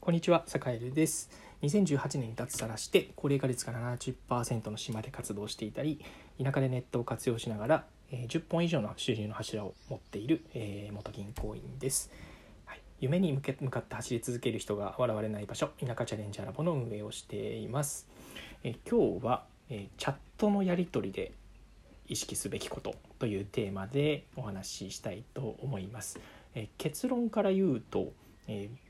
こんにちは、坂井です。2018年に脱サラして、高齢化率が70%の島で活動していたり、田舎でネットを活用しながら、え10本以上の収入の柱を持っている、えー、元銀行員です。はい、夢に向け向かって走り続ける人が笑われない場所、田舎チャレンジャーラボの運営をしています。え今日は、えチャットのやり取りで意識すべきことというテーマでお話ししたいと思います。え結論から言うと、えー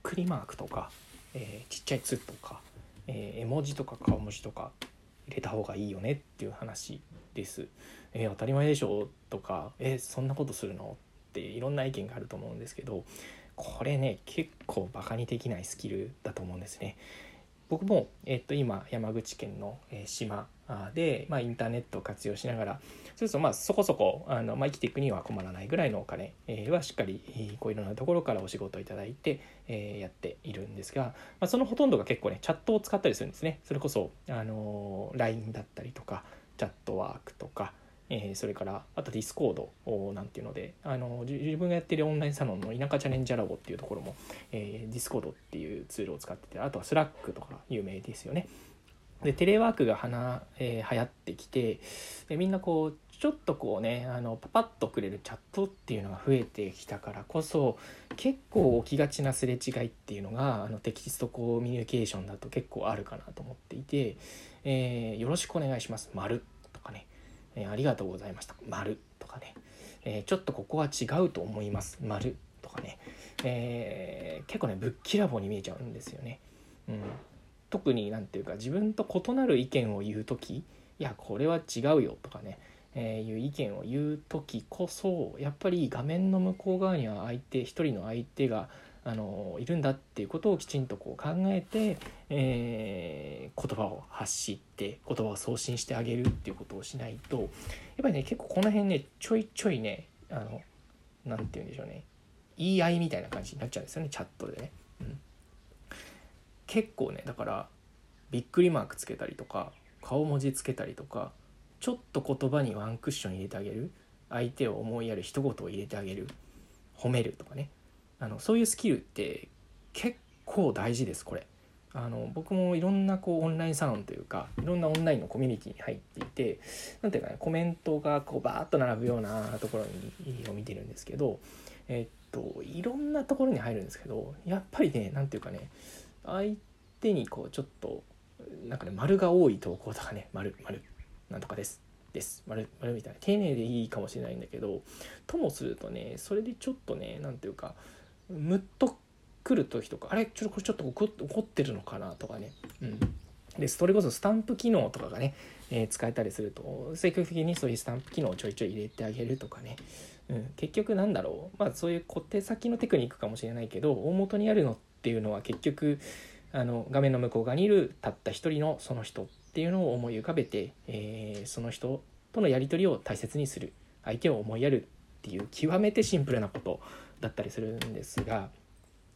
っくりマークとか、えー、ちっちゃい「つ」とか、えー、絵文字とか顔文字とか入れた方がいいよねっていう話です。えー、当たり前でしょとか「えそんなことするの?」っていろんな意見があると思うんですけどこれね結構バカにできないスキルだと思うんですね。僕も、えっと、今山口県の島で、まあ、インターネットを活用しながらそうするとまあそこそこあの、まあ、生きていくには困らないぐらいのお金はしっかりこういろんなところからお仕事をいただいて、え、やっているんですが、まあ、そのほとんどが結構ねチャットを使ったりするんですね。それこそあの LINE だったりとかチャットワークとかえー、それからあとディスコードなんていうのであの自分がやってるオンラインサロンの田舎チャレンジャーラボっていうところも、えー、ディスコードっていうツールを使っててあとはスラックとか有名ですよね。でテレワークがはな、えー、流行ってきてでみんなこうちょっとこうねあのパパッとくれるチャットっていうのが増えてきたからこそ結構起きがちなすれ違いっていうのがあのテキストコミュニケーションだと結構あるかなと思っていて「えー、よろしくお願いします」丸とかねえー、ありがとうございました。丸とかね、えー、ちょっとここは違うと思います。丸とかね、えー、結構ね、ぶっきらぼうに見えちゃうんですよね。うん、特に何て言うか自分と異なる意見を言う時いやこれは違うよとかね、えー、いう意見を言う時こそやっぱり画面の向こう側には相手一人の相手があのいるんだっていうことをきちんとこう考えて、えー、言葉を発して言葉を送信してあげるっていうことをしないとやっぱりね結構この辺ねちょいちょいねあの何て言うんでしょうね言い合いみたいな感じになっちゃうんですよねチャットでね。うん、結構ねだからびっくりマークつけたりとか顔文字つけたりとかちょっと言葉にワンクッション入れてあげる。相手を思いやる一言を入れてあげる。褒めるとかね。あのそういうスキルって結構大事ですこれ。あの僕もいろんなこうオンラインサロンというかいろんなオンラインのコミュニティに入っていて何ていうかねコメントがこうバーッと並ぶようなところにを見てるんですけどえっといろんなところに入るんですけどやっぱりね何ていうかね相手にこうちょっとなんかね丸が多い投稿とかね丸丸なんとかですです丸丸みたいな丁寧でいいかもしれないんだけどともするとねそれでちょっとね何ていうかムッとくる時とかあれちょっとこれちょっと怒ってるのかなとかね、うん、でそれこそスタンプ機能とかがね、えー、使えたりすると積極的にそういうスタンプ機能をちょいちょい入れてあげるとかね、うん、結局なんだろう。まあそういう小手先のテクニックかもしれないけど大元にあるのっていうのは結局あの画面の向こう側にいるたった一人のその人っていうのを思い浮かべて、えー、その人とのやり取りを大切にする。相手を思いやるっていう極めてシンプルなこと。だったりするんですが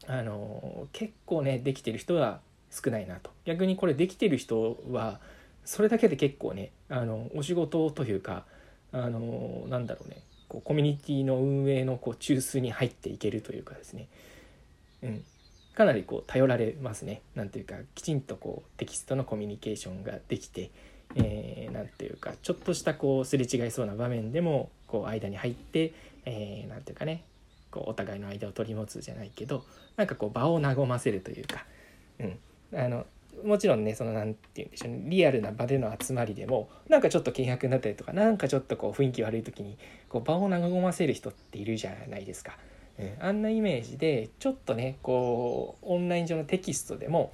あの結構ねできてる人は少ないなと。逆にこれできてる人はそれだけで結構ねあのお仕事というかあのなんだろうねこうコミュニティの運営のこう中枢に入っていけるというかですね、うん、かなりこう頼られますね。なんていうかきちんとこうテキストのコミュニケーションができて何、えー、ていうかちょっとしたこうすれ違いそうな場面でもこう間に入って何、えー、ていうかねこうお互いの間を取り持つじゃないけどなんかこう場を和ませるというか、うん、あのもちろんねその何て言うんでしょうねリアルな場での集まりでもなんかちょっと険悪になったりとかなんかちょっとこう雰囲気悪い時にこう場を和ませる人っているじゃないですか。うん、あんなイメージでちょっとねこうオンライン上のテキストでも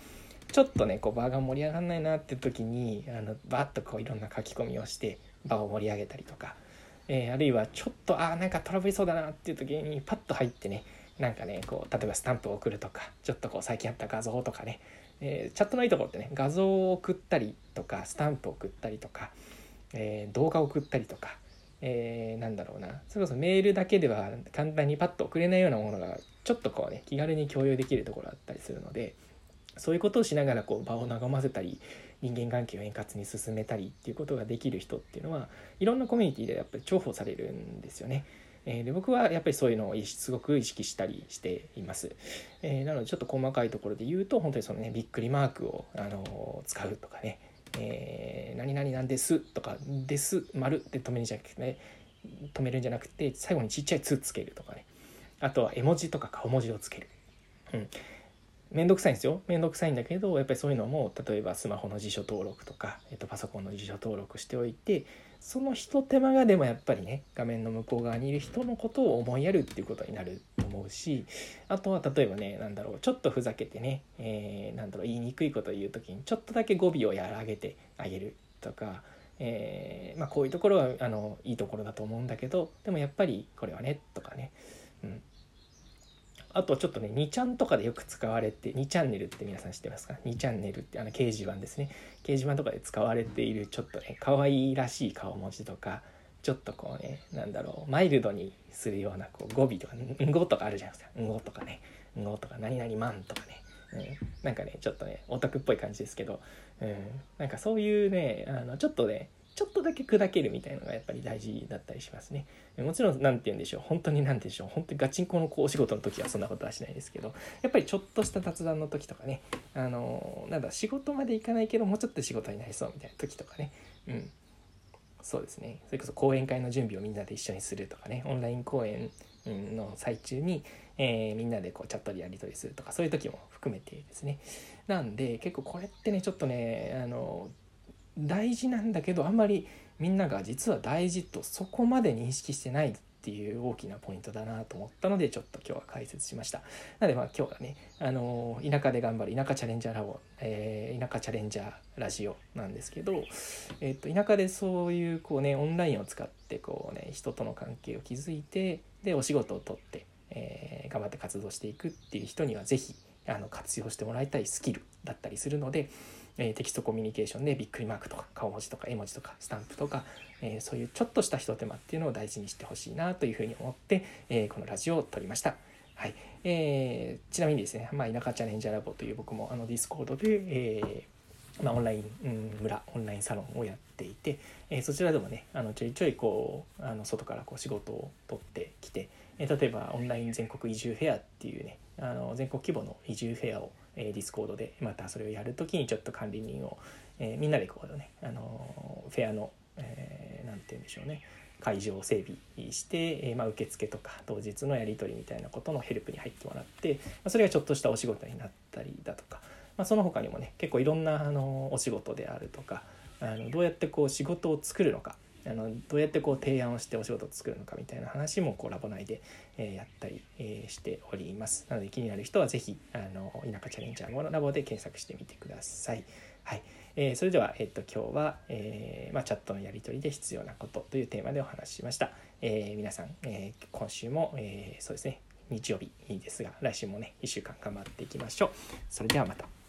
ちょっとねこう場が盛り上がんないなって時にあのバッとこういろんな書き込みをして場を盛り上げたりとかえー、あるいはちょっとあなんかトラブりそうだなっていう時にパッと入ってねなんかねこう例えばスタンプを送るとかちょっとこう最近あった画像とかね、えー、チャットのいいところってね画像を送ったりとかスタンプを送ったりとか、えー、動画を送ったりとか、えー、なんだろうなそれこそメールだけでは簡単にパッと送れないようなものがちょっとこうね気軽に共有できるところだったりするのでそういうことをしながらこう場を和ませたり人間関係を円滑に進めたりっていうことができる人っていうのはいろんなコミュニティでやっぱり重宝されるんですよね。えー、で僕はやっぱりそういうのをすごく意識したりしています、えー、なのでちょっと細かいところで言うと本当にそのねびっくりマークを、あの使うとかねえー、何々なんですとかです丸で止めるんじゃなくてね止めるんじゃなくて最後にちっちゃい「つ」つけるとかねあとは絵文字とか顔文字をつける。うんめんどくさいんですよ。めんどくさいんだけどやっぱりそういうのも例えばスマホの辞書登録とか、えっと、パソコンの辞書登録しておいてそのひと手間がでもやっぱりね画面の向こう側にいる人のことを思いやるっていうことになると思うしあとは例えばね何だろうちょっとふざけてね、えー、なんだろう言いにくいことを言う時にちょっとだけ語尾を和らげてあげるとかえー、まあ、こういうところはあのいいところだと思うんだけどでもやっぱりこれはねとかね、うん、あとちょっとね2ちゃんとかでよく使われて2チャンネルって皆さん知ってますか？2チャンネルってあの掲示板ですね。掲示板とかで使われているちょっとね可愛らしい顔文字とかちょっとこうねなんだろうマイルドにするようなこう語尾とか「んご」とかあるじゃないですか「んご」とかね「んご」とか「何々マン」とかね。うん、なんかねちょっとねオタクっぽい感じですけど、うん、なんかそういうねあのちょっとねちょっとだけ砕けるみたいなのがやっぱり大事だったりしますね。もちろん何て言うんでしょう。本当に何て言うんでしょう。本当にガチンコのこうお仕事の時はそんなことはしないですけど。やっぱりちょっとした雑談の時とかね。あのなんだ仕事まで行かないけどもうちょっと仕事になりそうみたいな時とかね。うん。そうですね。それこそ講演会の準備をみんなで一緒にするとかね。オンライン講演の最中に、えー、みんなでこうチャットでやり取りするとかそういう時も含めてですね。なんで結構これってねちょっとねあの大事なんだけどあんまりみんなが実は大事とそこまで認識してないっていう大きなポイントだなと思ったのでちょっと今日は解説しました。なのでまあ今日はね、あの田舎で頑張る田舎チャレンジャーラボ、えー、田舎チャレンジャーラジオなんですけど、えー、と田舎でそういうこうねオンラインを使ってこうね人との関係を築いてでお仕事を取って、えー、頑張って活動していくっていう人には是非あの活用してもらいたいスキルだったりするので、えテキストコミュニケーションでびっくりマークとか顔文字とか絵文字とかスタンプとか、えそういうちょっとしたひと手間っていうのを大事にしてほしいなというふうに思って、えこのラジオを撮りました。はいえー、ちなみにですね、まあ、田舎チャレンジャーラボという僕もあのディスコードで、えーまあ、オンライン、うん、村オンラインサロンをやっていて、えー、そちらでもねあのちょいちょいこうあの外からこう仕事を取ってきて、え、例えばオンライン全国移住フェアっていうねあの全国規模の移住フェアをえー、ディスコードでまたそれをやるときにちょっと管理人を、えー、みんなでこうね、あのフェアの、えー、て言うんでしょうね会場を整備して、えーまあ、受付とか当日のやり取りみたいなことのヘルプに入ってもらって、まあ、それがちょっとしたお仕事になったりだとか、まあ、その他にもね結構いろんなあのお仕事であるとかあのどうやってこう仕事を作るのかあのどうやってこう提案をしてお仕事を作るのかみたいな話もこうラボ内で、え、やったり、え、しておりますなので気になる人は是非あの田舎チャレンジャーものラボで検索してみてください。はいえー、それでは、えっと、今日は、えーまあ、チャットのやり取りで必要なことというテーマでお話ししました。えー、皆さん、え、今週も、え、そうですね日曜日いいですが来週もね1週間頑張っていきましょう。それではまた。